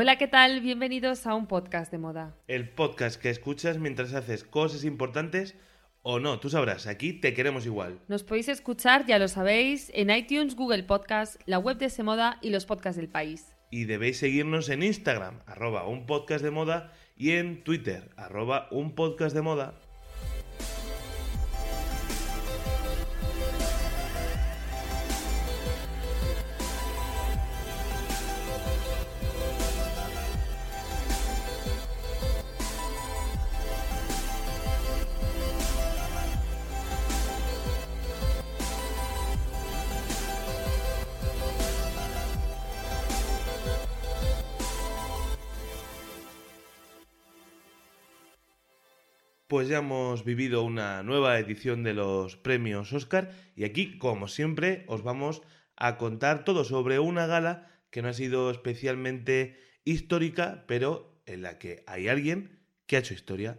Hola, ¿qué tal? Bienvenidos a un podcast de moda. El podcast que escuchas mientras haces cosas importantes o no, tú sabrás, aquí te queremos igual. Nos podéis escuchar, ya lo sabéis, en iTunes, Google Podcast, la web de Semoda y los podcasts del país. Y debéis seguirnos en Instagram, arroba un podcast de moda, y en Twitter, arroba un podcast de moda. Pues ya hemos vivido una nueva edición de los premios Oscar y aquí, como siempre, os vamos a contar todo sobre una gala que no ha sido especialmente histórica, pero en la que hay alguien que ha hecho historia.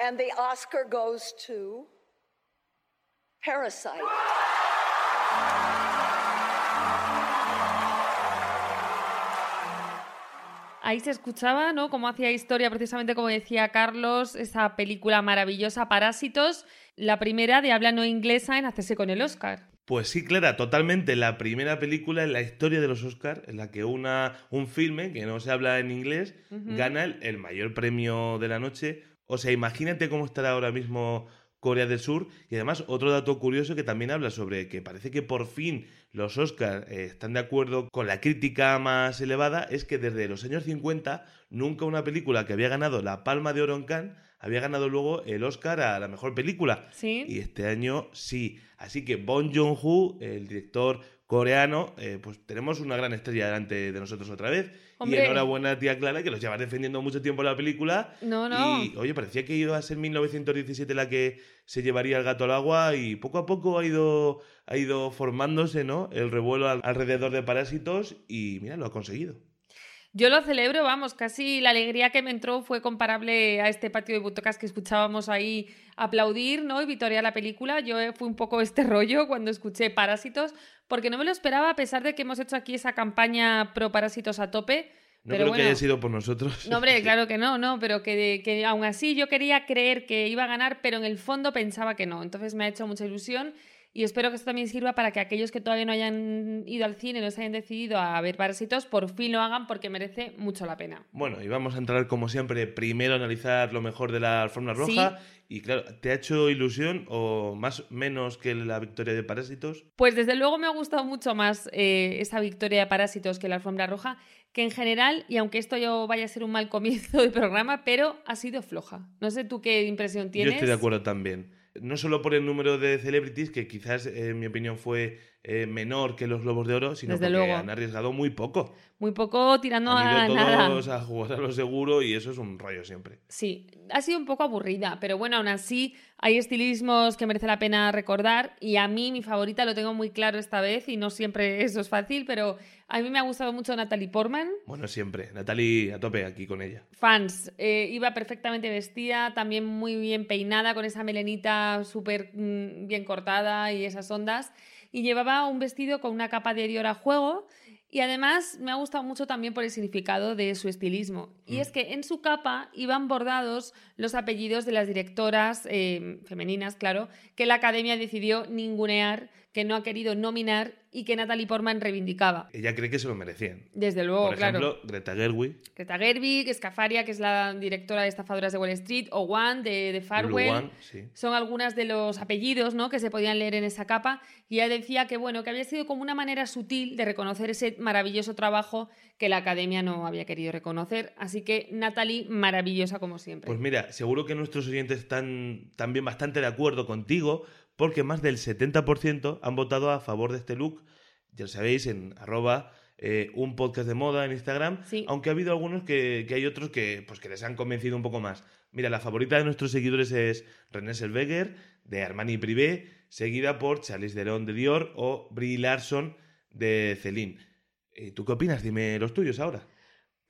And the Oscar goes to Parasite. Ahí se escuchaba, ¿no? Cómo hacía historia, precisamente como decía Carlos, esa película maravillosa Parásitos, la primera de habla no inglesa en hacerse con el Oscar. Pues sí, Clara, totalmente. La primera película en la historia de los Oscars en la que una, un filme que no se habla en inglés gana el, el mayor premio de la noche. O sea, imagínate cómo estará ahora mismo Corea del Sur. Y además, otro dato curioso que también habla sobre que parece que por fin los Oscars eh, están de acuerdo con la crítica más elevada es que desde los años 50 nunca una película que había ganado la Palma de Oro en Cannes había ganado luego el Oscar a la mejor película. Sí. Y este año sí. Así que Bong Joon-ho, el director coreano, eh, pues tenemos una gran estrella delante de nosotros otra vez. Hombre. Y enhorabuena, tía Clara, que los lleva defendiendo mucho tiempo la película. No, no. Y, oye, parecía que iba a ser 1917 la que se llevaría el gato al agua y poco a poco ha ido, ha ido formándose, ¿no? El revuelo al- alrededor de Parásitos y, mira, lo ha conseguido. Yo lo celebro, vamos, casi la alegría que me entró fue comparable a este patio de butacas que escuchábamos ahí aplaudir, ¿no? Y vitorear la película. Yo eh, fui un poco este rollo cuando escuché Parásitos, porque no me lo esperaba a pesar de que hemos hecho aquí esa campaña pro Parásitos a tope. No pero creo bueno, que haya sido por nosotros. No, hombre, claro que no, no, pero que, que aún así yo quería creer que iba a ganar, pero en el fondo pensaba que no. Entonces me ha hecho mucha ilusión y espero que esto también sirva para que aquellos que todavía no hayan ido al cine, no se hayan decidido a ver Parásitos, por fin lo hagan porque merece mucho la pena. Bueno, y vamos a entrar como siempre, primero a analizar lo mejor de la alfombra roja. Y claro, ¿te ha hecho ilusión o más menos que la victoria de Parásitos? Pues desde luego me ha gustado mucho más eh, esa victoria de Parásitos que la alfombra roja, que en general, y aunque esto yo vaya a ser un mal comienzo de programa, pero ha sido floja. No sé tú qué impresión tienes. Yo estoy de acuerdo también. No solo por el número de celebrities, que quizás en mi opinión fue eh, menor que los Globos de Oro, sino Desde porque luego. han arriesgado muy poco. Muy poco tirando han ido a todos nada. a jugar a lo seguro y eso es un rollo siempre. Sí, ha sido un poco aburrida, pero bueno, aún así hay estilismos que merece la pena recordar y a mí mi favorita lo tengo muy claro esta vez y no siempre eso es fácil, pero a mí me ha gustado mucho Natalie Portman. Bueno, siempre. Natalie a tope aquí con ella. Fans, eh, iba perfectamente vestida, también muy bien peinada, con esa melenita súper mm, bien cortada y esas ondas. Y llevaba un vestido con una capa de Dior a juego. Y además me ha gustado mucho también por el significado de su estilismo. Y es que en su capa iban bordados los apellidos de las directoras eh, femeninas, claro, que la academia decidió ningunear, que no ha querido nominar y que Natalie Portman reivindicaba. Ella cree que se lo merecían. Desde luego, Por claro. ejemplo, Greta Gerwig, Greta Gerwig, Escafaria, que es la directora de Estafadoras de Wall Street, o One de, de Farwell. Blue One, sí. Son algunas de los apellidos ¿no? que se podían leer en esa capa. Y ella decía que, bueno, que había sido como una manera sutil de reconocer ese maravilloso trabajo que la academia no había querido reconocer. Así que Natalie, maravillosa como siempre. Pues mira, seguro que nuestros oyentes están también bastante de acuerdo contigo, porque más del 70% han votado a favor de este look. Ya lo sabéis, en arroba eh, un podcast de moda en Instagram, Sí. aunque ha habido algunos que, que hay otros que, pues, que les han convencido un poco más. Mira, la favorita de nuestros seguidores es René Selveger, de Armani Privé, seguida por Charlize Theron de Dior o Brie Larson de Celine. Eh, ¿Tú qué opinas? Dime los tuyos ahora.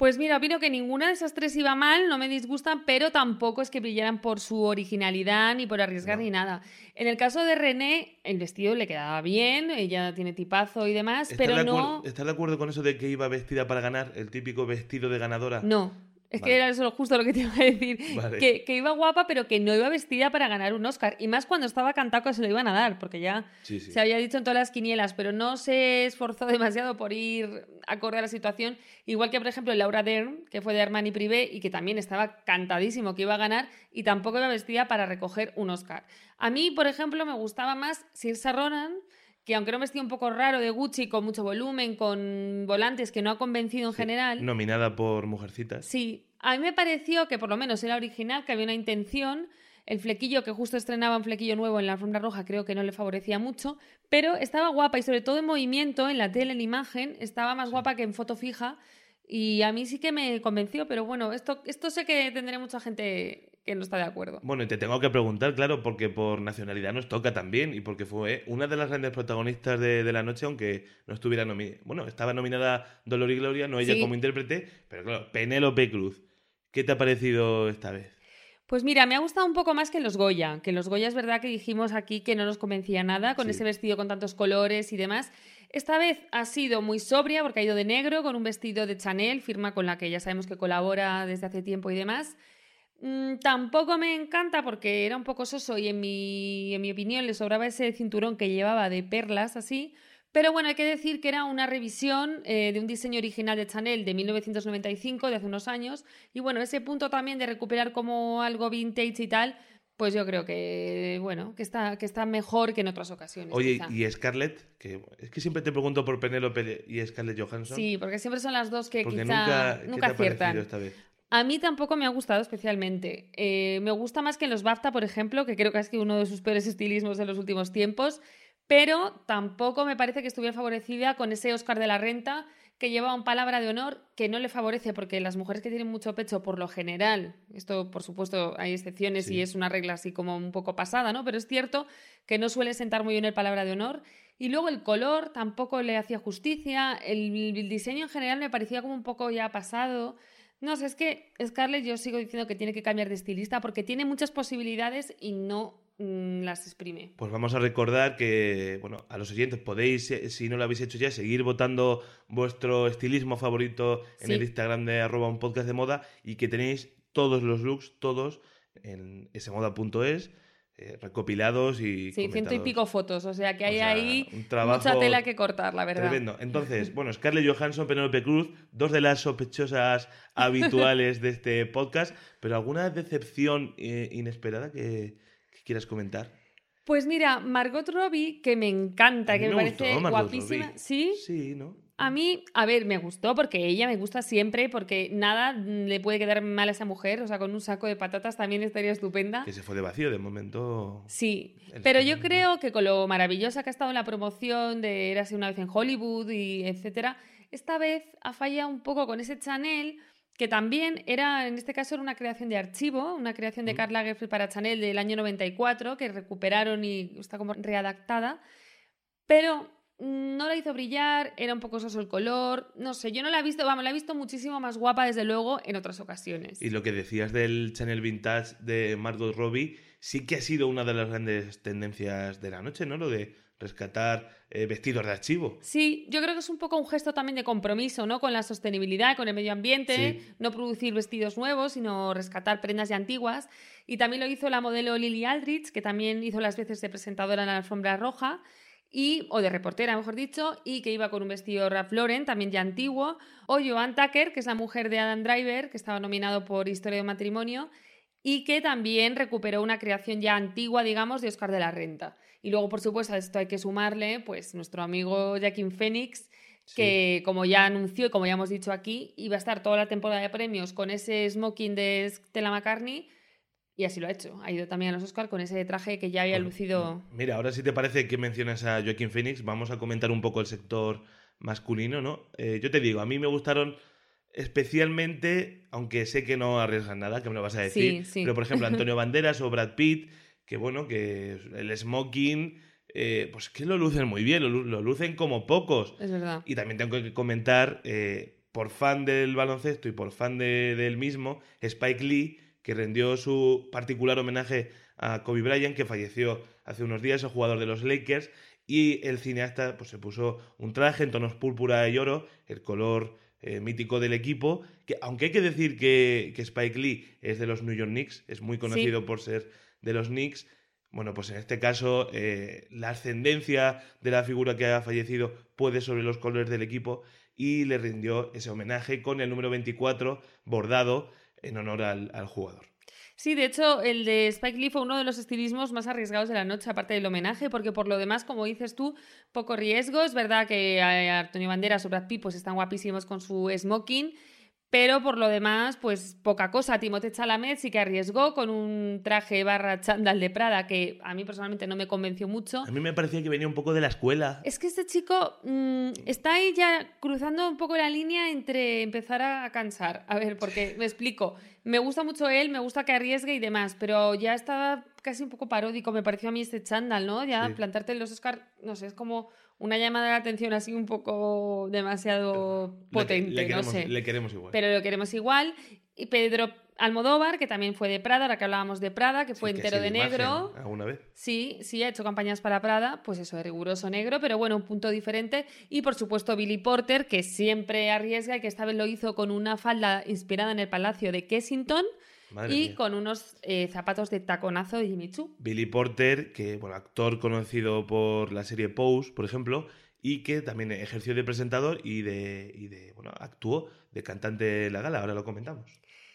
Pues mira, opino que ninguna de esas tres iba mal, no me disgustan, pero tampoco es que brillaran por su originalidad ni por arriesgar No. ni nada. En el caso de René, el vestido le quedaba bien, ella tiene tipazo y demás, ¿Estás, pero de no... ¿Estás de acuerdo con eso de que iba vestida para ganar? El típico vestido de ganadora. No. Es Vale. que era eso justo lo que te iba a decir. Vale. Que, que iba guapa, pero que no iba vestida para ganar un Oscar. Y más cuando estaba cantado que se lo iban a dar, porque ya Sí, sí. se había dicho en todas las quinielas, pero no se esforzó demasiado por ir acorde a la situación. Igual que, por ejemplo, Laura Dern, que fue de Armani Privé y que también estaba cantadísimo que iba a ganar y tampoco iba vestida para recoger un Oscar. A mí, por ejemplo, me gustaba más Saoirse Ronan, que aunque era un vestido un poco raro de Gucci, con mucho volumen, con volantes que no ha convencido en Sí. general. Nominada por Mujercitas. Sí, a mí me pareció que por lo menos era original, que había una intención. El flequillo, que justo estrenaba un flequillo nuevo en la alfombra roja, creo que no le favorecía mucho, pero estaba guapa y sobre todo en movimiento, en la tele, en la imagen, estaba más guapa que en foto fija y a mí sí que me convenció, pero bueno, esto, esto sé que tendré mucha gente que no está de acuerdo. Bueno, y te tengo que preguntar, claro, porque por nacionalidad nos toca también y porque fue una de las grandes protagonistas de, de la noche, aunque no estuviera nominada. Bueno, estaba nominada Dolor y Gloria, no ella Sí. como intérprete, pero claro, Penélope Cruz. ¿Qué te ha parecido esta vez? Pues mira, me ha gustado un poco más que los Goya, que los Goya es verdad que dijimos aquí que no nos convencía nada con Sí. ese vestido con tantos colores y demás. Esta vez ha sido muy sobria porque ha ido de negro con un vestido de Chanel, firma con la que ya sabemos que colabora desde hace tiempo y demás. Mm, tampoco me encanta porque era un poco soso y en mi, en mi opinión le sobraba ese cinturón que llevaba de perlas así. Pero bueno, hay que decir que era una revisión eh, de un diseño original de Chanel de 1995, de hace unos años. Y bueno, ese punto también de recuperar como algo vintage y tal, pues yo creo que, bueno, que está, que está mejor que en otras ocasiones. Oye, quizá. y Scarlett, que es que siempre te pregunto por Penélope y Scarlett Johansson. Sí, porque siempre son las dos que porque quizá nunca, ¿qué nunca aciertan. parecido esta vez? A mí tampoco me ha gustado especialmente. Eh, me gusta más que en los BAFTA, por ejemplo, que creo que ha sido uno de sus peores estilismos de los últimos tiempos, pero tampoco me parece que estuviera favorecida con ese Oscar de la Renta que lleva un palabra de honor que no le favorece porque las mujeres que tienen mucho pecho por lo general, esto por supuesto hay excepciones Sí. y es una regla así como un poco pasada, ¿no? Pero es cierto que no suele sentar muy bien el palabra de honor y luego el color tampoco le hacía justicia, el, el diseño en general me parecía como un poco ya pasado. No sé, es que Scarlett yo sigo diciendo que tiene que cambiar de estilista porque tiene muchas posibilidades y no mm, las exprime. Pues vamos a recordar que, bueno, a los oyentes podéis, eh, si no lo habéis hecho ya, seguir votando vuestro estilismo favorito en Sí. el Instagram de arroba un podcast de moda y que tenéis todos los looks, todos, en esemoda.es, eh, recopilados y Sí, ciento y pico fotos, o sea que O hay sea, ahí mucha tela que cortar, la verdad. Tremendo. Entonces, bueno, Scarlett Johansson, Penélope Cruz, dos de las sospechosas habituales de este podcast, pero ¿alguna decepción eh, inesperada que, que quieras comentar? Pues mira, Margot Robbie, que me encanta, que me, me parece gustó guapísima. Robbie. ¿Sí? Sí, ¿no? A mí, a ver, me gustó porque ella me gusta siempre, porque nada le puede quedar mal a esa mujer. O sea, con un saco de patatas también estaría estupenda. Que se fue de vacío, de momento. Sí, El pero yo creo que con lo maravillosa que ha estado en la promoción de Érase una vez en Hollywood y etcétera, esta vez ha fallado un poco con ese Chanel que también era, en este caso, era una creación de archivo, una creación de Mm. Lagerfeld para Chanel del año 94 que recuperaron y está como readaptada, pero no la hizo brillar, era un poco soso el color, no sé, yo no la he visto, vamos, la he visto muchísimo más guapa desde luego en otras ocasiones. Y lo que decías del Chanel Vintage de Margot Robbie, sí que ha sido una de las grandes tendencias de la noche, ¿no? Lo de rescatar eh, vestidos de archivo. Sí, yo creo que es un poco un gesto también de compromiso, ¿no? Con la sostenibilidad, con el medio ambiente, Sí. no producir vestidos nuevos, sino rescatar prendas ya antiguas. Y también lo hizo la modelo Lily Aldrich, que también hizo las veces de presentadora en la alfombra roja. Y, o de reportera, mejor dicho, y que iba con un vestido Ralph Lauren, también ya antiguo, o Joan Tucker, que es la mujer de Adam Driver, que estaba nominado por Historia de Matrimonio, y que también recuperó una creación ya antigua, digamos, de Oscar de la Renta. Y luego, por supuesto, a esto hay que sumarle, pues, nuestro amigo Joaquín Phoenix, que como ya anunció y como ya hemos dicho aquí, iba a estar toda la temporada de premios con ese smoking de Stella McCartney, y así lo ha hecho. Ha ido también a los Oscar con ese traje que ya había Bueno, lucido... Mira, ahora si te parece que mencionas a Joaquín Phoenix, vamos a comentar un poco el sector masculino, ¿no? Eh, yo te digo, a mí me gustaron especialmente, aunque sé que no arriesgan nada, que me lo vas a decir, Sí, sí. pero por ejemplo Antonio Banderas o Brad Pitt, que bueno, que el smoking, eh, pues que lo lucen muy bien, lo lucen como pocos. Es verdad. Y también tengo que comentar, eh, por fan del baloncesto y por fan de, del mismo, Spike Lee, que rindió su particular homenaje a Kobe Bryant, que falleció hace unos días, el jugador de los Lakers, y el cineasta pues, se puso un traje en tonos púrpura y oro, el color eh, mítico del equipo, que aunque hay que decir que, que Spike Lee es de los New York Knicks, es muy conocido por ser de los Knicks, bueno, pues en este caso eh, la ascendencia de la figura que ha fallecido puede sobre los colores del equipo y le rindió ese homenaje con el número 24 bordado en honor al, jugador. Sí, de hecho, el de Spike Lee fue uno de los estilismos más arriesgados de la noche, aparte del homenaje, porque por lo demás, como dices tú, poco riesgo. Es verdad que eh, Antonio Banderas o Brad Pitt pues, están guapísimos con su smoking, pero por lo demás, pues poca cosa. Timothée Chalamet sí que arriesgó con un traje barra chándal de Prada que a mí personalmente no me convenció mucho. A mí me parecía que venía un poco de la escuela. Es que este chico mm, está ahí ya cruzando un poco la línea entre empezar a cansar. A ver, porque me explico. Me gusta mucho él, me gusta que arriesgue y demás, pero ya está casi un poco paródico, me pareció a mí este chándal, ¿no? Ya Sí. plantarte en los Oscar, no sé, es como una llamada de atención así un poco demasiado Le- potente, le, queremos, no sé. le queremos igual. Pero lo queremos igual. Y Pedro Almodóvar, que también fue de Prada, ahora que hablábamos de Prada, que Sí, fue que entero sí, de imagen, negro. ¿Alguna vez? Sí, sí, ha hecho campañas para Prada, pues eso, de riguroso negro, pero bueno, un punto diferente. Y por supuesto Billy Porter, que siempre arriesga y que esta vez lo hizo con una falda inspirada en el Palacio de Kensington Madre y mía. con unos eh, zapatos de taconazo de Jimmy Choo. Billy Porter, que bueno, actor conocido por la serie Pose, por ejemplo, y que también ejerció de presentador y de, y de bueno, actuó de cantante en la gala, ahora lo comentamos.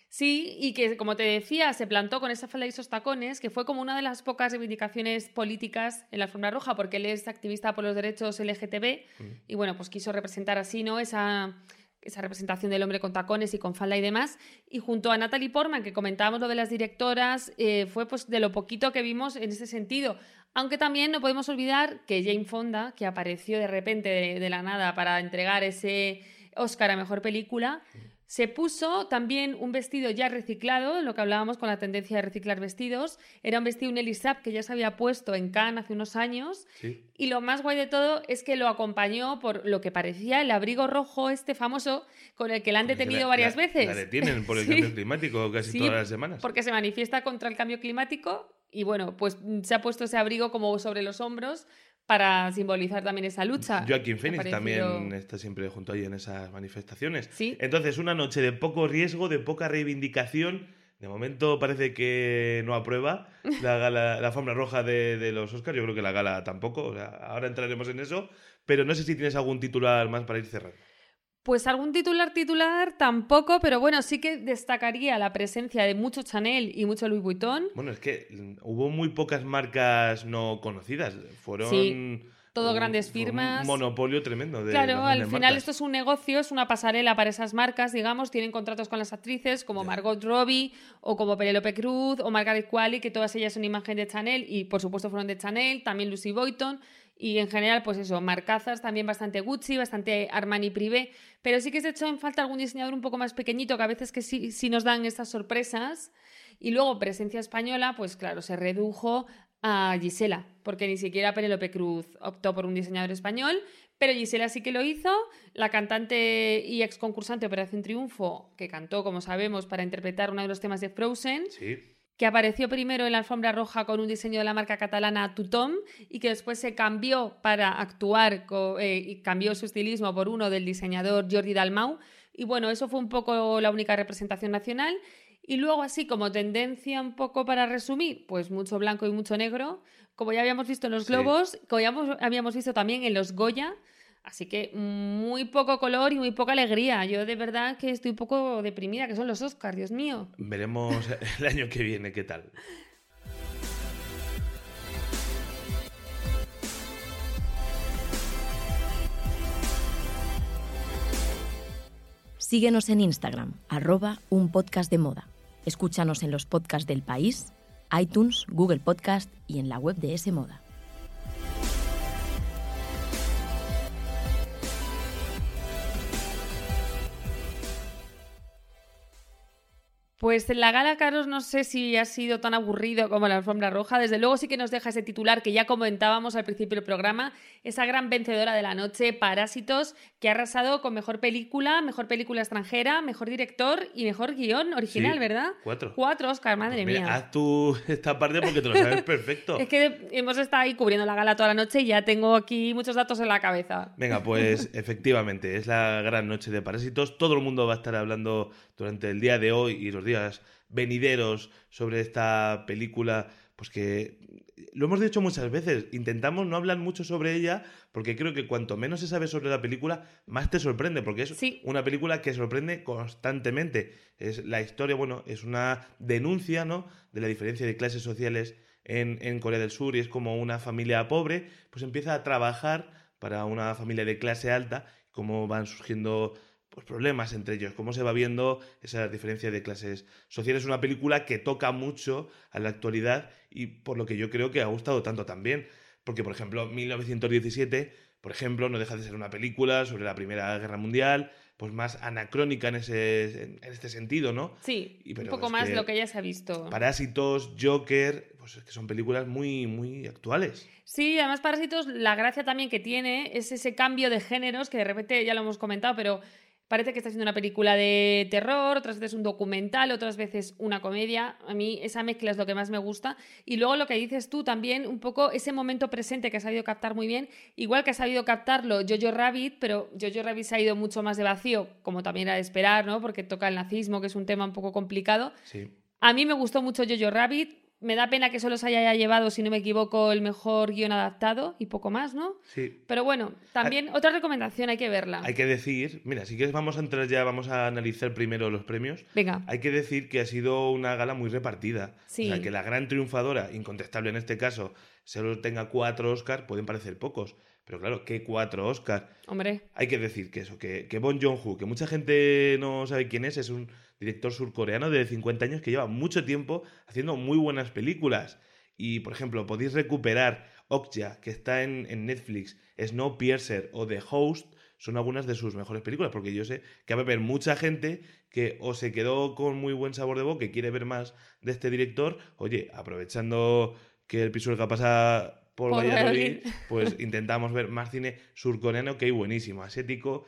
Sí, y que como te decía, se plantó con esa falda y esos tacones, que fue como una de las pocas reivindicaciones políticas en la alfombra roja, porque él es activista por los derechos LGTB Mm. y bueno, pues quiso representar así, ¿no? Esa, esa representación del hombre con tacones y con falda y demás. Y junto a Natalie Portman, que comentábamos lo de las directoras, eh, fue pues de lo poquito que vimos en ese sentido. Aunque también no podemos olvidar que Jane Fonda, que apareció de repente de, de la nada para entregar ese Oscar a Mejor Película, se puso también un vestido ya reciclado, lo que hablábamos con la tendencia de reciclar vestidos. Era un vestido, un Elisab que ya se había puesto en Cannes hace unos años. Sí. Y lo más guay de todo es que lo acompañó por lo que parecía el abrigo rojo este famoso con el que la han detenido la- varias la- veces. La detienen por el Sí. cambio climático casi Sí, todas las semanas. Porque se manifiesta contra el cambio climático y bueno, pues mm, se ha puesto ese abrigo como sobre los hombros para simbolizar también esa lucha. Me ha Phoenix parecido- también está siempre junto ahí en esas manifestaciones. Sí. Entonces, una noche de poco riesgo, de poca reivindicación. De momento parece que no aprueba la, gala, la alfombra roja de, de los Oscars. Yo creo que la gala tampoco. o sea, ahora entraremos en eso. Pero no sé si tienes algún titular más para ir cerrando. Pues algún titular titular tampoco, pero bueno, sí que destacaría la presencia de mucho Chanel y mucho Louis Vuitton. Bueno, es que mm, hubo muy pocas marcas no conocidas. Fueron. Sí, todo un- grandes firmas. Un monopolio tremendo. De Claro, al final marcas. esto es un negocio, es una pasarela para esas marcas, digamos, tienen contratos con las actrices como. Margot Robbie o como Penelope Cruz o Margaret Qualley, que todas ellas son imagen de Chanel y por supuesto fueron de Chanel, también Lucy Boyton y en general pues eso, marcazas también bastante Gucci, bastante Armani Privé, pero sí que se echó en falta algún diseñador un poco más pequeñito que a veces que sí, sí nos dan estas sorpresas. Y luego presencia española, pues claro, se redujo a Gisela, porque ni siquiera Penélope Cruz optó por un diseñador español, pero Gisela sí que lo hizo, la cantante y ex concursante Operación Triunfo, que cantó, como sabemos, para interpretar uno de los temas de Frozen, Sí. Que apareció primero en la alfombra roja con un diseño de la marca catalana Tutom y que después se cambió para actuar eh, y cambió su estilismo por uno del diseñador Jordi Dalmau. Y bueno, eso fue un poco la única representación nacional. Y luego, así como tendencia un poco para resumir, pues mucho blanco y mucho negro, como ya habíamos visto en los Sí. globos, como ya habíamos visto también en los Goya. Así que muy poco color y muy poca alegría. Yo de verdad que estoy un poco deprimida, que son los Oscars, Dios mío. Veremos el año que viene qué tal. Síguenos en Instagram, arroba un podcast de moda. Escúchanos en los podcasts del país, iTunes, Google Podcast y en la web de S Moda. Pues en la gala, Carlos, no sé si ha sido tan aburrido como la alfombra roja. Desde luego sí que nos deja ese titular que ya comentábamos al principio del programa, esa gran vencedora de la noche, Parásitos, que ha arrasado con mejor película, mejor película extranjera, mejor director y mejor guion original, Sí, ¿verdad? cuatro. Cuatro, Oscar, madre Pues mira, mía. haz tú esta parte porque te lo sabes perfecto. Es que hemos estado ahí cubriendo la gala toda la noche y ya tengo aquí muchos datos en la cabeza. Venga, pues efectivamente, es la gran noche de Parásitos. Todo el mundo va a estar hablando durante el día de hoy y los días venideros sobre esta película, pues que lo hemos dicho muchas veces, intentamos no hablar mucho sobre ella porque creo que cuanto menos se sabe sobre la película, más te sorprende, porque es Sí. una película que sorprende constantemente. Es la historia, bueno, es una denuncia, ¿no? De la diferencia de clases sociales en, en Corea del Sur y es como una familia pobre, pues empieza a trabajar para una familia de clase alta, cómo van surgiendo pues, problemas entre ellos, cómo se va viendo esa diferencia de clases sociales. Es una película que toca mucho a la actualidad y por lo que yo creo que ha gustado tanto también. Porque, por ejemplo, 1917, por ejemplo, no deja de ser una película sobre la Primera Guerra Mundial, pues más anacrónica en, ese, en este sentido, ¿no? Sí, Y un poco más lo que ya se ha visto. Parásitos, Joker, pues es que son películas muy, muy actuales. Sí, además Parásitos, la gracia también que tiene es ese cambio de géneros que de repente ya lo hemos comentado, pero parece que está siendo una película de terror, otras veces un documental, otras veces una comedia. A mí esa mezcla es lo que más me gusta. Y luego lo que dices tú también, un poco ese momento presente que ha sabido captar muy bien, igual que ha sabido captarlo Jojo Rabbit, pero Jojo Rabbit se ha ido mucho más de vacío, como también era de esperar, ¿no? Porque toca el nazismo, que es un tema un poco complicado. Sí. A mí me gustó mucho Jojo Rabbit. Me da pena que solo se haya llevado, si no me equivoco, el mejor guion adaptado y poco más, ¿no? Sí. Pero bueno, también otra recomendación, hay que verla. Hay que decir, mira, si quieres vamos a entrar ya, vamos a analizar primero los premios. Venga. Hay que decir que ha sido una gala muy repartida. Sí. O sea, que la gran triunfadora, incontestable en este caso, solo tenga cuatro Oscar, pueden parecer pocos. Pero claro, ¿qué cuatro Oscar? Hombre, Hay que decir que eso, que, que Bon Joon-ho, que mucha gente no sabe quién es, es un director surcoreano de 50 años que lleva mucho tiempo haciendo muy buenas películas. Y, por ejemplo, podéis recuperar Okja, que está en, en Netflix, Snowpiercer o The Host, son algunas de sus mejores películas, porque yo sé que va a haber mucha gente que o se quedó con muy buen sabor de boca y quiere ver más de este director, oye, aprovechando que el Pisuerga pasa por, Por Valladolid, Valladolid. pues intentamos ver más cine surcoreano que hay buenísimo, asiático.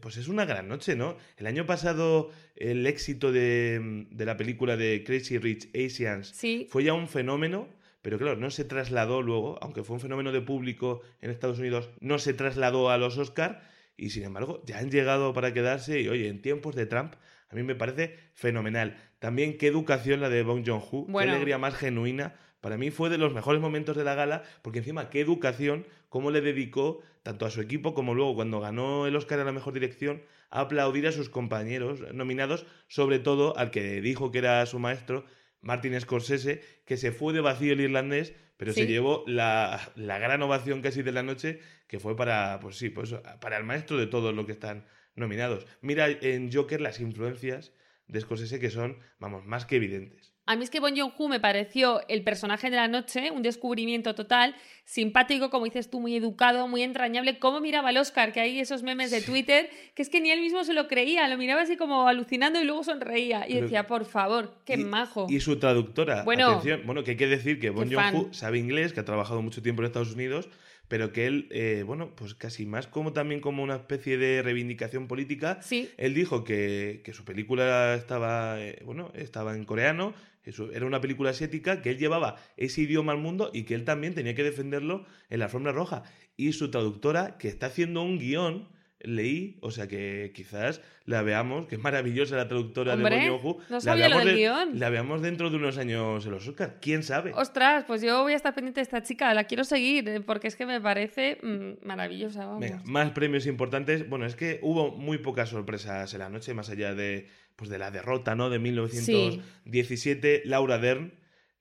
Pues es una gran noche, ¿no? El año pasado el éxito de, de la película de Crazy Rich Asians sí. fue ya un fenómeno, pero claro, no se trasladó luego, aunque fue un fenómeno de público en Estados Unidos, no se trasladó a los Oscar y sin embargo ya han llegado para quedarse y oye, en tiempos de Trump a mí me parece fenomenal. También qué educación la de Bong Joon-ho, Bueno. qué alegría más genuina. Para mí fue de los mejores momentos de la gala, porque encima qué educación, cómo le dedicó tanto a su equipo como luego cuando ganó el Oscar a la mejor dirección, a aplaudir a sus compañeros nominados, sobre todo al que dijo que era su maestro, Martin Scorsese, que se fue de vacío el irlandés, pero se llevó la, la gran ovación casi de la noche, que fue para, pues sí, pues para el maestro de todos los que están nominados. Mira en Joker las influencias de Scorsese que son, vamos, más que evidentes. A mí es que Bon Joon-ho me pareció el personaje de la noche, un descubrimiento total, simpático, como dices tú, muy educado, muy entrañable. Cómo miraba el Oscar, que hay esos memes de Twitter, que es que ni él mismo se lo creía, lo miraba así como alucinando y luego sonreía. Y Pero- decía, por favor, qué Y- majo. Y su traductora, Bueno, atención, bueno, que hay que decir que Bon Joon-ho sabe inglés, que ha trabajado mucho tiempo en Estados Unidos, pero que él, eh, bueno, pues casi más como también como una especie de reivindicación política, Sí, él dijo que, que su película estaba, eh, bueno, estaba en coreano, era una película asiática, que él llevaba ese idioma al mundo y que él también tenía que defenderlo en la alfombra roja. Y su traductora, que está haciendo un guion, leí, o sea que quizás la veamos, que es maravillosa la traductora Hombre, de Bon Joon-ho, no la veamos de- guion. La veamos dentro de unos años en los Oscar, quién sabe. ostras, pues yo voy a estar pendiente de esta chica, la quiero seguir, eh, porque es que me parece mm, maravillosa, vamos. Venga, más premios importantes. Bueno, es que hubo muy pocas sorpresas en la noche, más allá de, pues de la derrota ¿no? de 1917. Laura Dern,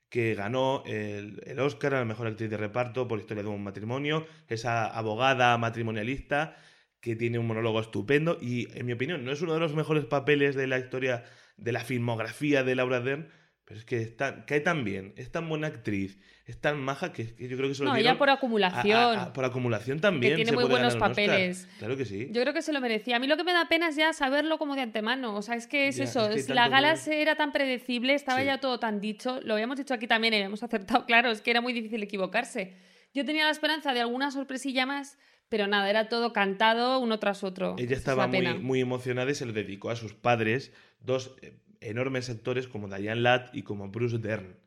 que ganó el, el Oscar a la mejor actriz de reparto por Historia de un matrimonio. Esa abogada matrimonialista que tiene un monólogo estupendo y, en mi opinión, no es uno de los mejores papeles de la historia de la filmografía de Laura Dern, Pero es que está, cae tan bien, es tan buena actriz, es tan maja que, que yo creo que se lo No, ella por acumulación. a- a- por acumulación también. tiene se muy puede buenos ganar un Oscar. papeles. Claro que sí. Yo creo que se lo merecía. A mí lo que me da pena es ya saberlo como de antemano. O sea, es que es Ya, eso. es que la gala que- era tan predecible, estaba Sí. ya todo tan dicho. Lo habíamos dicho aquí también y habíamos acertado. Claro, es que era muy difícil equivocarse. Yo tenía la esperanza de alguna sorpresilla más, pero nada, era todo cantado uno tras otro. Ella es estaba muy, muy emocionada y se lo dedicó a sus padres, dos eh, enormes actores como Diane Ladd y como Bruce Dern.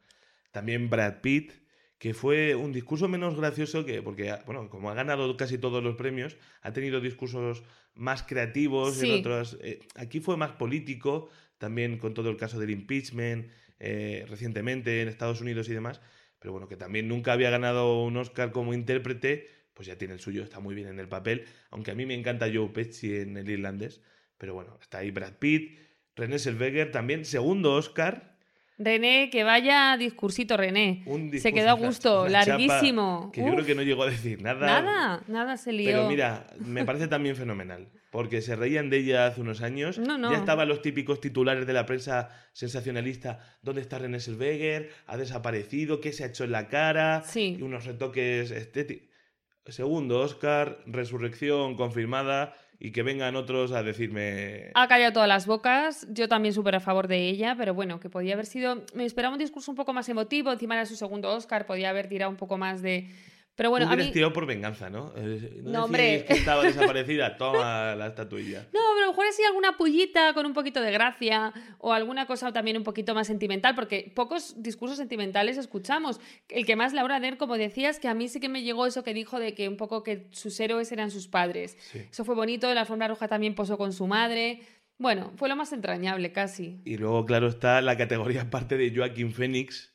También Brad Pitt, que fue un discurso menos gracioso que, porque, bueno, como ha ganado casi todos los premios, ha tenido discursos más creativos Sí. en otros. eh, aquí fue más político, también con todo el caso del impeachment eh, recientemente en Estados Unidos y demás. Pero bueno, que también nunca había ganado un Oscar como intérprete, pues ya tiene el suyo, está muy bien en el papel. Aunque a mí me encanta Joe Pesci en el irlandés. Pero bueno, está ahí Brad Pitt, René Zellweger también, segundo Oscar. René, que vaya discursito, René. Un Se quedó a gusto, larguísimo. Que yo creo que no llegó a decir nada. Nada, nada se lió. Pero mira, me parece también fenomenal. Porque se reían de ella hace unos años. No, no. Ya estaban los típicos titulares de la prensa sensacionalista. ¿Dónde está René Zellweger? ¿Ha desaparecido? ¿Qué se ha hecho en la cara? Sí. Y unos retoques estéticos. Segundo Oscar, resurrección confirmada. Y que vengan otros a decirme. Ha callado todas las bocas. Yo también súper a favor de ella, pero bueno, que podía haber sido. Me esperaba un discurso un poco más emotivo. Encima era su segundo Oscar, podía haber tirado un poco más de. Pero bueno, Tú a mí. tirado por venganza, ¿no? Eh, No, no hombre. que estaba desaparecida. Toma la estatuilla. No, pero a lo mejor así alguna pullita con un poquito de gracia o alguna cosa también un poquito más sentimental, porque pocos discursos sentimentales escuchamos. El que más, Laura Der, como decías, que a mí sí que me llegó eso que dijo de que un poco que sus héroes eran sus padres. Sí. Eso fue bonito, la alfombra roja también posó con su madre. Bueno, fue lo más entrañable casi. Y luego, claro, está la categoría aparte de Joaquín Phoenix,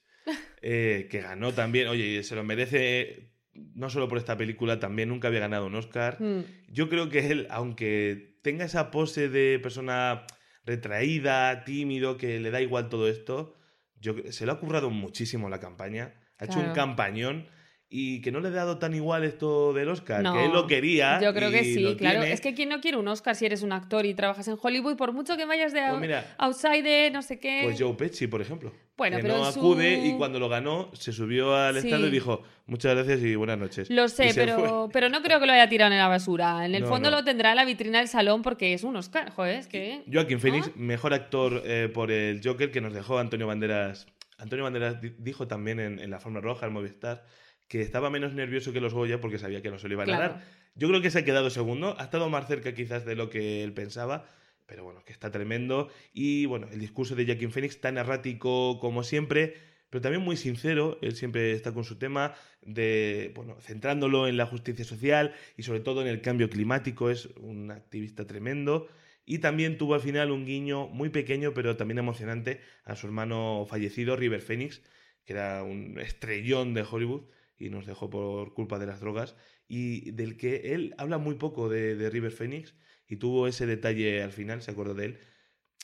eh, que ganó también. Oye, se lo merece no solo por esta película, también nunca había ganado un Oscar. Mm. Yo creo que él, aunque tenga esa pose de persona retraída, tímido, que le da igual todo esto, yo, se lo ha currado muchísimo la campaña. Ha hecho un campañón y que no le ha dado tan igual esto del Oscar, No, que él lo quería. Yo creo que sí, claro. tiene. Es que quien no quiere un Oscar si eres un actor y trabajas en Hollywood, por mucho que vayas de Pues mira, outsider, no sé qué. Pues Joe Pesci, por ejemplo. Bueno, que pero no su- acude y cuando lo ganó se subió al Sí. estrado y dijo muchas gracias y buenas noches. Lo sé, pero, pero no creo que lo haya tirado en la basura. En el No, fondo no. lo tendrá en la vitrina del salón porque es un Oscar. Joder, es que. Joaquín Phoenix, ¿Ah? mejor actor eh, por el Joker que nos dejó Antonio Banderas. Antonio Banderas di- dijo también en, en la Forma Roja, el Movistar, que estaba menos nervioso que los Goya porque sabía que no se lo iban a Claro. dar. Yo creo que se ha quedado segundo, ha estado más cerca quizás de lo que él pensaba, pero bueno, que está tremendo. Y bueno, el discurso de Joaquín Phoenix, tan errático como siempre, pero también muy sincero, él siempre está con su tema de, bueno, centrándolo en la justicia social y sobre todo en el cambio climático, es un activista tremendo. Y también tuvo al final un guiño muy pequeño, pero también emocionante, a su hermano fallecido, River Phoenix, que era un estrellón de Hollywood y nos dejó por culpa de las drogas, y del que él habla muy poco de, de River Phoenix y tuvo ese detalle al final, se acordó de él.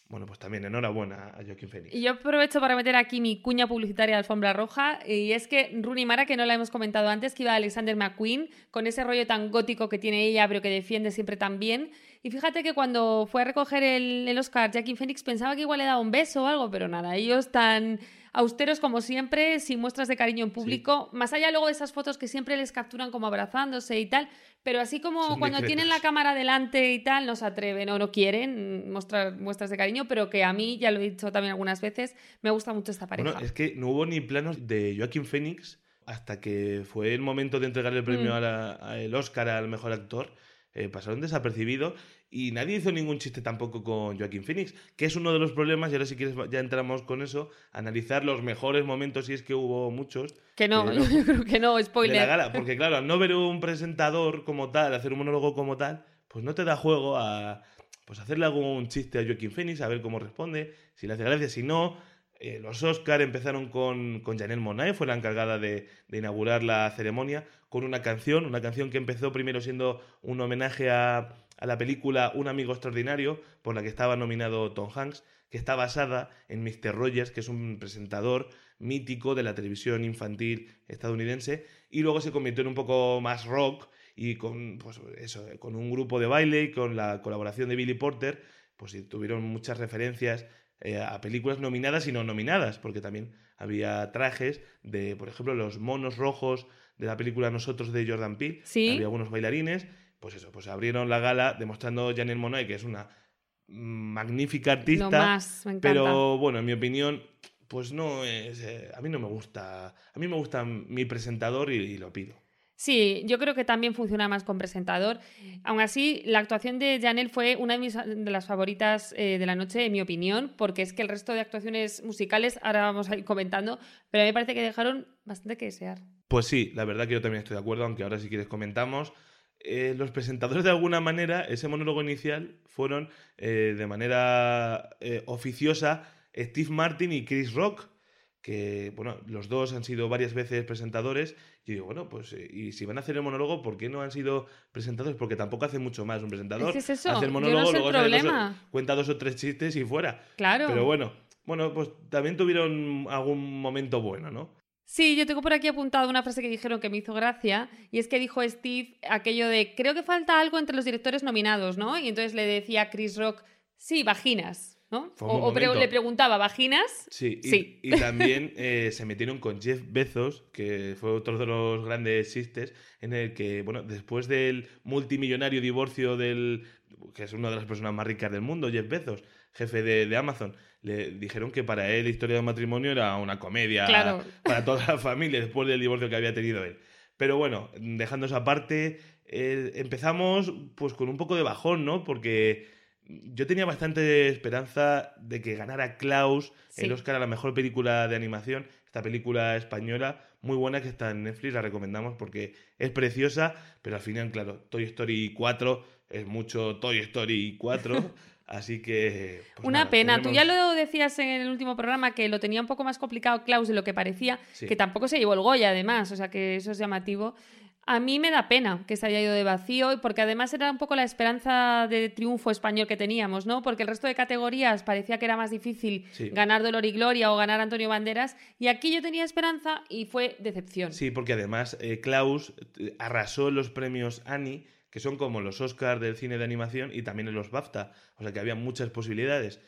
Bueno, pues también enhorabuena a Joaquín Phoenix. Y yo aprovecho para meter aquí mi cuña publicitaria de alfombra roja. Y es que Rooney Mara, que no la hemos comentado antes, que iba a Alexander McQueen, con ese rollo tan gótico que tiene ella, pero que defiende siempre tan bien. Y fíjate que cuando fue a recoger el, el Oscar, Joaquin Phoenix pensaba que igual le daba un beso o algo, pero nada, ellos tan austeros como siempre, sin muestras de cariño en público, más allá luego de esas fotos que siempre les capturan como abrazándose y tal, pero así como Son cuando tienen la cámara delante y tal, no se atreven o no quieren mostrar muestras de cariño, pero que a mí, ya lo he dicho también algunas veces, me gusta mucho esta pareja. Bueno, es que no hubo ni planos de Joaquín Phoenix hasta que fue el momento de entregarle el premio Mm. a la- a el Oscar al mejor actor. eh, pasaron desapercibidos y nadie hizo ningún chiste tampoco con Joaquín Phoenix, que es uno de los problemas, y ahora si quieres ya entramos con eso, analizar los mejores momentos, si es que hubo muchos, que no, yo creo que no, de spoiler. la gala. Porque claro, al no ver un presentador como tal, hacer un monólogo como tal, pues no te da juego a pues hacerle algún chiste a Joaquín Phoenix, a ver cómo responde, si le hace gracia, si no. Eh, los Oscar empezaron con, con Janelle Monáe, fue la encargada de, de inaugurar la ceremonia, con una canción, una canción que empezó primero siendo un homenaje a, a la película Un amigo extraordinario, por la que estaba nominado Tom Hanks, que está basada en Mr. Rogers, que es un presentador mítico de la televisión infantil estadounidense, y luego se convirtió en un poco más rock y con, pues eso, con un grupo de baile y con la colaboración de Billy Porter, pues tuvieron muchas referencias eh, a películas nominadas y no nominadas, porque también había trajes de, por ejemplo, los monos rojos de la película Nosotros de Jordan Peele. Sí. Había algunos bailarines. Pues eso, pues abrieron la gala demostrando Janelle Monáe que es una magnífica artista. Lo más, me encanta. Pero bueno, en mi opinión, pues no es. eh, a mí no me gusta. A mí me gusta mi presentador y, y lo pido. Sí, yo creo que también funciona más con presentador. Aún así, la actuación de Janelle fue una de, mis, de las favoritas eh, de la noche, en mi opinión, porque es que el resto de actuaciones musicales, ahora vamos a ir comentando, pero a mí me parece que dejaron bastante que desear. Pues sí, la verdad que yo también estoy de acuerdo, aunque ahora si quieres comentamos. Eh, los presentadores de alguna manera, ese monólogo inicial, fueron eh, de manera eh, oficiosa Steve Martin y Chris Rock, que bueno, los dos han sido varias veces presentadores. Y digo, bueno, pues y si van a hacer el monólogo, ¿por qué no han sido presentadores? Porque tampoco hace mucho más un presentador. Es que es eso, Hace el no monólogo, el luego sale dos cuenta dos o tres chistes y fuera. Claro. Pero bueno, bueno, pues también tuvieron algún momento bueno, ¿no? Sí, yo tengo por aquí apuntado una frase que dijeron que me hizo gracia, y es que dijo Steve aquello de, creo que falta algo entre los directores nominados, ¿no? Y entonces le decía a Chris Rock, sí, vaginas, ¿no? O, o pre- le preguntaba, ¿vaginas? Sí, y, Sí. y también eh, se metieron con Jeff Bezos, que fue otro de los grandes chistes, en el que, bueno, después del multimillonario divorcio del, que es una de las personas más ricas del mundo, Jeff Bezos, jefe de, de Amazon, le dijeron que para él la historia del matrimonio era una comedia Claro. para toda la familia después del divorcio que había tenido él. Pero bueno, dejando esa parte, eh, empezamos pues con un poco de bajón, ¿no? Porque yo tenía bastante esperanza de que ganara Klaus Sí. el Oscar a la mejor película de animación. Esta película española, muy buena, que está en Netflix, la recomendamos porque es preciosa, pero al final, claro, Toy Story 4 es mucho Toy Story 4, así que... pues Una nada, pena. Tú ya lo decías en el último programa que lo tenía un poco más complicado Klaus de lo que parecía, Sí. que tampoco se llevó el Goya además, o sea que eso es llamativo. A mí me da pena que se haya ido de vacío, porque además era un poco la esperanza de triunfo español que teníamos, ¿no? Porque el resto de categorías parecía que era más difícil Sí. ganar Dolor y Gloria o ganar Antonio Banderas, y aquí yo tenía esperanza y fue decepción. Sí, porque además eh, Klaus eh, arrasó los premios Annie, que son como los Oscars del cine de animación, y también en los BAFTA. O sea que había muchas posibilidades.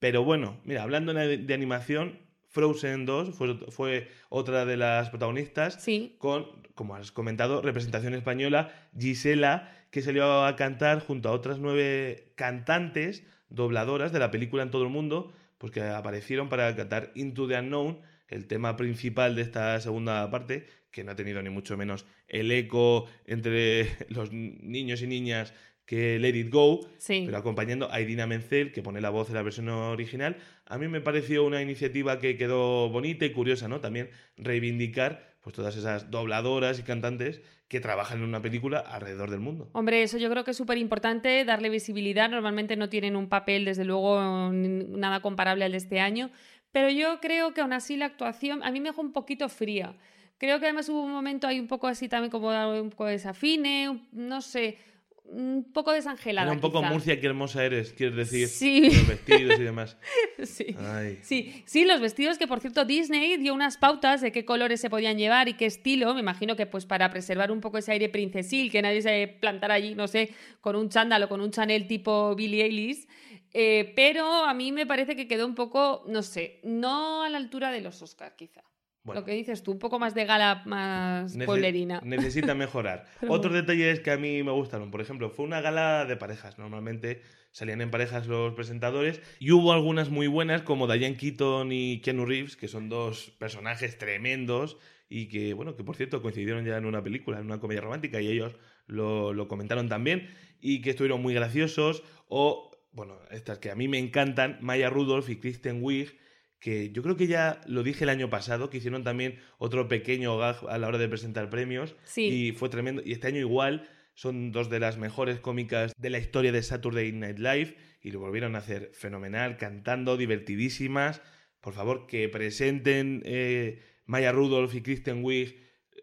Pero bueno, mira, hablando de, de animación, Frozen 2 fue, fue otra de las protagonistas. Sí. Con, como has comentado, representación española, Gisela, que salió a cantar junto a otras nueve cantantes dobladoras de la película en todo el mundo, pues que aparecieron para cantar Into the Unknown, el tema principal de esta segunda parte, que no ha tenido ni mucho menos el eco entre los niños y niñas que Let It Go, Sí. pero acompañando a Idina Menzel, que pone la voz en la versión original. A mí me pareció una iniciativa que quedó bonita y curiosa, ¿no? También reivindicar pues todas esas dobladoras y cantantes que trabajan en una película alrededor del mundo. Hombre, eso yo creo que es súper importante, darle visibilidad. Normalmente no tienen un papel, desde luego, nada comparable al de este año. Pero yo creo que aún así la actuación a mí me dejó un poquito fría. Creo que además hubo un momento ahí un poco así también como un poco desafine, no sé, un poco desangelada. Era un poco quizá. Murcia, qué hermosa eres, quieres decir, Sí. los vestidos y demás. Sí. Ay. Sí, sí, los vestidos que por cierto Disney dio unas pautas de qué colores se podían llevar y qué estilo, me imagino que pues para preservar un poco ese aire princesil, que nadie se plantara allí, no sé, con un chándal o con un Chanel tipo Billie Eilish, Eh, pero a mí me parece que quedó un poco, no sé, no a la altura de los Oscar quizá. Bueno. Lo que dices tú, un poco más de gala, más Nece- pueblerina. Necesita mejorar. Pero Otros detalles que a mí me gustaron, por ejemplo, fue una gala de parejas. Normalmente salían en parejas los presentadores y hubo algunas muy buenas como Diane Keaton y Keanu Reeves, que son dos personajes tremendos y que, bueno, que por cierto coincidieron ya en una película, en una comedia romántica y ellos lo, lo comentaron también y que estuvieron muy graciosos. O, bueno, estas que a mí me encantan, Maya Rudolph y Kristen Wiig, que yo creo que ya lo dije el año pasado, que hicieron también otro pequeño gag a la hora de presentar premios. Sí. Y fue tremendo. Y este año igual son dos de las mejores cómicas de la historia de Saturday Night Live y lo volvieron a hacer fenomenal, cantando, divertidísimas. Por favor, que presenten eh, Maya Rudolph y Kristen Wiig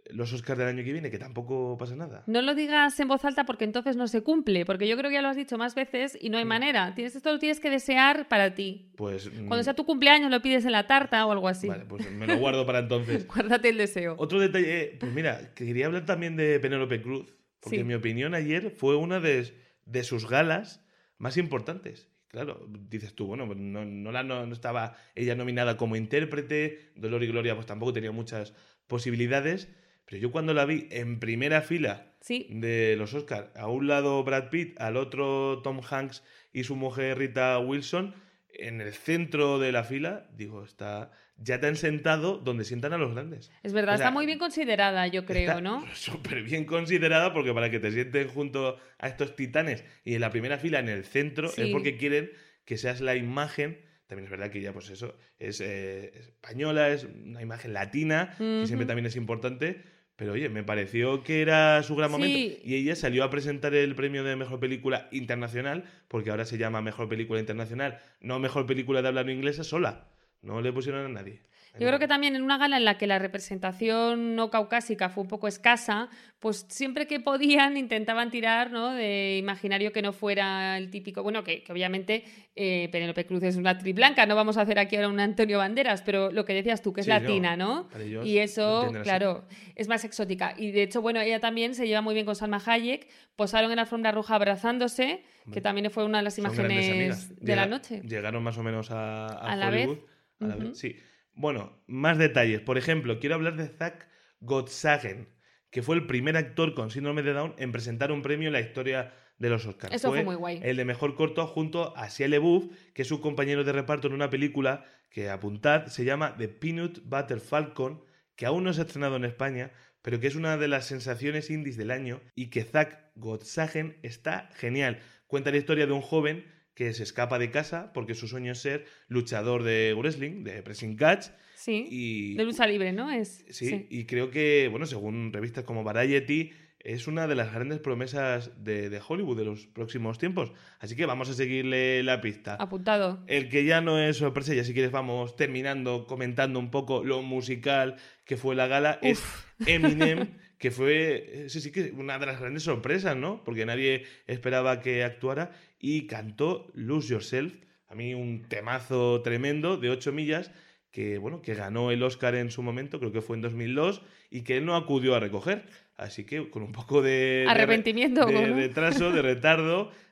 los Oscars del año que viene, que tampoco pasa nada. No lo digas en voz alta porque entonces no se cumple, porque yo creo que ya lo has dicho más veces y no hay manera. Tienes, esto lo tienes que desear para ti. Pues. mm, Cuando sea tu cumpleaños lo pides en la tarta o algo así. Vale, pues me lo guardo para entonces. Guárdate el deseo. Otro detalle, pues mira, quería hablar también de Penélope Cruz, porque Sí. en mi opinión ayer fue una de, de sus galas más importantes. claro, dices tú, bueno, pues no, no, la, no, no estaba ella nominada como intérprete, Dolor y Gloria pues tampoco tenía muchas posibilidades, pero yo cuando la vi en primera fila Sí. de los Oscars, a un lado Brad Pitt, al otro Tom Hanks y su mujer Rita Wilson, en el centro de la fila, digo, está ya te han sentado donde sientan a los grandes. Es verdad, O sea, está muy bien considerada, yo creo, Está ¿no? Súper bien considerada porque para que te sienten junto a estos titanes y en la primera fila, en el centro, Sí. es porque quieren que seas la imagen. También es verdad que ella, pues eso, es eh, española, es una imagen latina, que siempre también es importante. Pero oye, me pareció que era su gran momento. Sí. Y ella salió a presentar el premio de mejor película internacional, porque ahora se llama mejor película internacional, no mejor película de habla no inglesa sola. No le pusieron a nadie. Yo creo que también en una gala en la que la representación no caucásica fue un poco escasa, pues siempre que podían intentaban tirar ¿no? de imaginario que no fuera el típico, bueno, que, que obviamente eh, Penélope Cruz es una actriz blanca, no vamos a hacer aquí ahora un Antonio Banderas, pero lo que decías tú, que es Sí, no, latina, ¿no? para ellos Y eso, así. claro, es más exótica. Y de hecho, bueno, ella también se lleva muy bien con Salma Hayek, posaron en la alfombra roja abrazándose, que también fue una de las imágenes de la noche. Llegaron más o menos a, a A la vez. Hollywood. a la vez, sí. Bueno, más detalles. Por ejemplo, quiero hablar de Zack Gottsagen, que fue el primer actor con síndrome de Down en presentar un premio en la historia de los Oscars. Eso fue muy guay. El de mejor corto junto a Shia LaBeouf, que es su compañero de reparto en una película que apuntad se llama The Peanut Butter Falcon, que aún no se ha estrenado en España, pero que es una de las sensaciones indies del año y que Zack Gottsagen está genial. Cuenta la historia de un joven que se escapa de casa porque su sueño es ser luchador de wrestling, de pressing catch, Sí, y de lucha libre, ¿no? Es, Sí, y creo que, bueno, según revistas como Variety, es una de las grandes promesas de, de Hollywood de los próximos tiempos. Así que vamos a seguirle la pista. Apuntado. El que ya no es sorpresa, ya si quieres vamos terminando comentando un poco lo musical que fue la gala, es Eminem, que fue, sí, sí que una de las grandes sorpresas, ¿no? Porque nadie esperaba que actuara y cantó Lose Yourself, a mí un temazo tremendo de 8 millas que bueno, que ganó el Oscar en su momento, creo que fue en 2002 y que él no acudió a recoger, así que con un poco de de re- Arrepentimiento, de, retraso, de retardo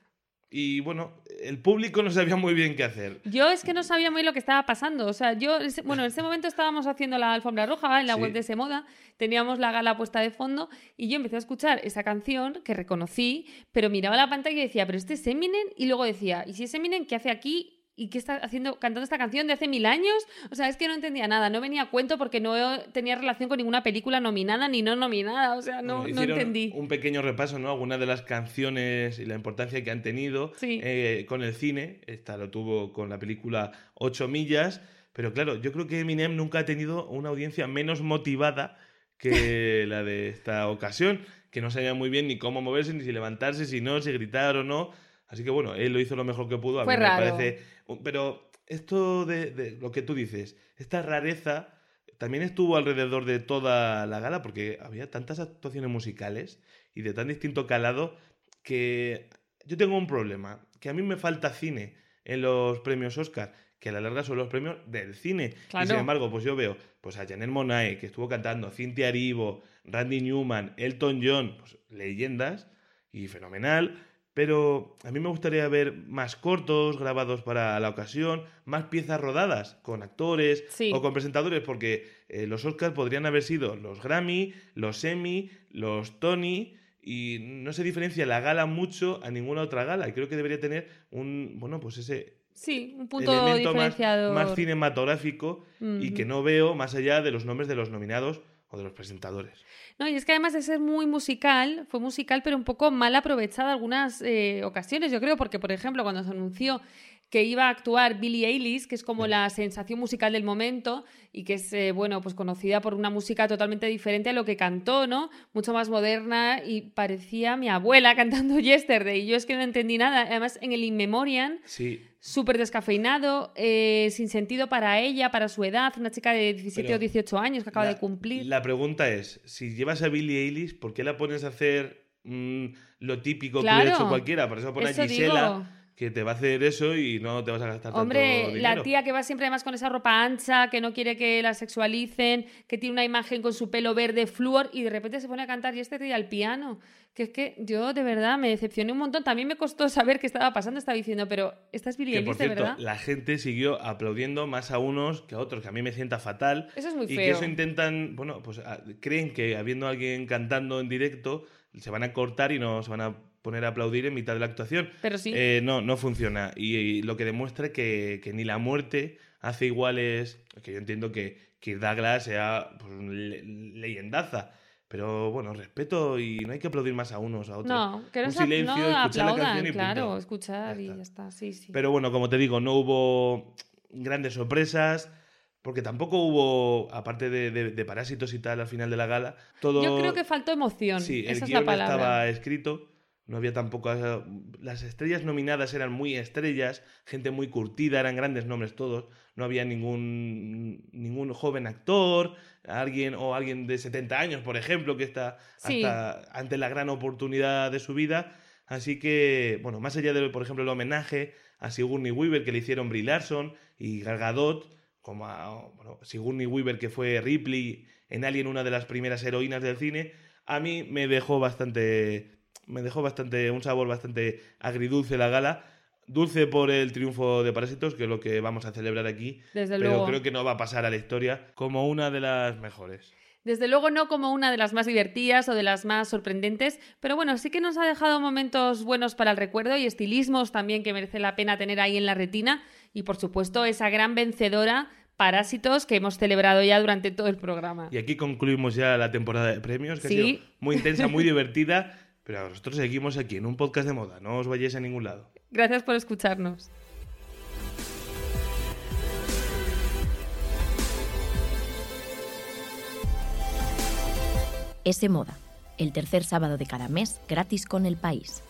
y bueno, el público no sabía muy bien qué hacer. Yo es que no sabía muy lo que estaba pasando. O sea, yo, bueno, en ese momento estábamos haciendo la alfombra roja en la Sí. web de Semoda, teníamos la gala puesta de fondo y yo empecé a escuchar esa canción que reconocí, pero miraba la pantalla y decía, pero este es Eminem, y luego decía, ¿y si es Eminem, qué hace aquí? ¿Y qué está haciendo, cantando esta canción de hace mil años? O sea, es que no entendía nada, no venía a cuento porque no tenía relación con ninguna película nominada ni no nominada, o sea, no, no entendí. Un pequeño repaso, ¿no? Algunas de las canciones y la importancia que han tenido Sí. eh, con el cine. Esta lo tuvo con la película 8 millas. Pero claro, yo creo que Eminem nunca ha tenido una audiencia menos motivada que la de esta ocasión, que no sabía muy bien ni cómo moverse, ni si levantarse, si no, si gritar o no. Así que bueno, él lo hizo lo mejor que pudo. A Fue mí me raro. parece. Pero esto de, de lo que tú dices, esta rareza también estuvo alrededor de toda la gala porque había tantas actuaciones musicales y de tan distinto calado que yo tengo un problema, que a mí me falta cine en los premios Oscar, que a la larga son los premios del cine. Claro. Y sin embargo, pues yo veo pues a Janelle Monáe, que estuvo cantando, Cynthia Erivo, Randy Newman, Elton John, pues leyendas y fenomenal. Pero a mí me gustaría ver más cortos grabados para la ocasión, más piezas rodadas con actores Sí. o con presentadores, porque eh, los Oscars podrían haber sido los Grammy, los Emmy, los Tony, y no se diferencia la gala mucho a ninguna otra gala. Y creo que debería tener un, bueno, pues ese Sí, un punto elemento más, cinematográfico y que no veo más allá de los nombres de los nominados o de los presentadores. No, y es que además de ser muy musical, fue musical, pero un poco mal aprovechada algunas eh, ocasiones, yo creo, porque, por ejemplo, cuando se anunció que iba a actuar Billie Eilish, que es como la sensación musical del momento y que es, eh, bueno, pues conocida por una música totalmente diferente a lo que cantó, ¿no? Mucho más moderna y parecía mi abuela cantando Yesterday. Y yo es que no entendí nada. Además, en el In Memoriam, Sí, súper descafeinado, eh, sin sentido para ella, para su edad, una chica de 17 Pero o 18 años que acaba la, de cumplir. La pregunta es, si llevas a Billie Eilish, ¿por qué la pones a hacer mm, lo típico que hubiera hecho cualquiera? Por eso pones a Gisela, digo. Que te va a hacer eso y no te vas a gastar tanto Hombre, dinero. la tía que va siempre además con esa ropa ancha, que no quiere que la sexualicen, que tiene una imagen con su pelo verde flúor y de repente se pone a cantar y este tío al piano. Que es que yo de verdad me decepcioné un montón. También me costó saber qué estaba pasando. Estaba diciendo, pero esta es Billie Que verdad. la gente siguió aplaudiendo más a unos que a otros, que a mí me sienta fatal. Eso es muy y que feo. eso intentan, bueno, pues a- creen que habiendo alguien cantando en directo, se van a cortar y no se van a poner a aplaudir en mitad de la actuación. Pero sí. Eh, no, no funciona. Y, y lo que demuestra que, que ni la muerte hace iguales. Que yo entiendo que Kirk Douglas sea pues, le- leyendaza. Pero bueno, respeto y no hay que aplaudir más a unos a otros. No, que no, Un silencio, no escuchar la aplaudan, canción y claro, punto. escuchar y ya está. Sí, sí. Pero bueno, como te digo, no hubo grandes sorpresas. Porque tampoco hubo, aparte de, de- de parásitos y tal al final de la gala, todo. Yo creo que faltó emoción. Sí, el Esa es la guion palabra. estaba escrito. No había tampoco. eh, Las estrellas nominadas eran muy estrellas, gente muy curtida, eran grandes nombres todos. No había ningún, ningún joven actor, alguien o alguien de 70 años, por ejemplo, que está Sí. hasta ante la gran oportunidad de su vida. Así que, bueno, más allá de, por ejemplo, el homenaje a Sigourney Weaver que le hicieron Brie Larson y Gal Gadot, como a bueno, Sigourney Weaver que fue Ripley en Alien, una de las primeras heroínas del cine, a mí me dejó bastante, me dejó bastante, un sabor bastante agridulce la gala. Dulce por el triunfo de Parásitos, que es lo que vamos a celebrar aquí. Desde pero luego. creo que no va a pasar a la historia como una de las mejores. Desde luego no como una de las más divertidas o de las más sorprendentes, pero bueno, sí que nos ha dejado momentos buenos para el recuerdo y estilismos también que merece la pena tener ahí en la retina y por supuesto esa gran vencedora Parásitos que hemos celebrado ya durante todo el programa. Y aquí concluimos ya la temporada de premios, que Sí. ha sido muy intensa, muy divertida, pero nosotros seguimos aquí en un podcast de moda, no os vayáis a ningún lado. Gracias por escucharnos. Ese Moda, el tercer sábado de cada mes gratis con el país.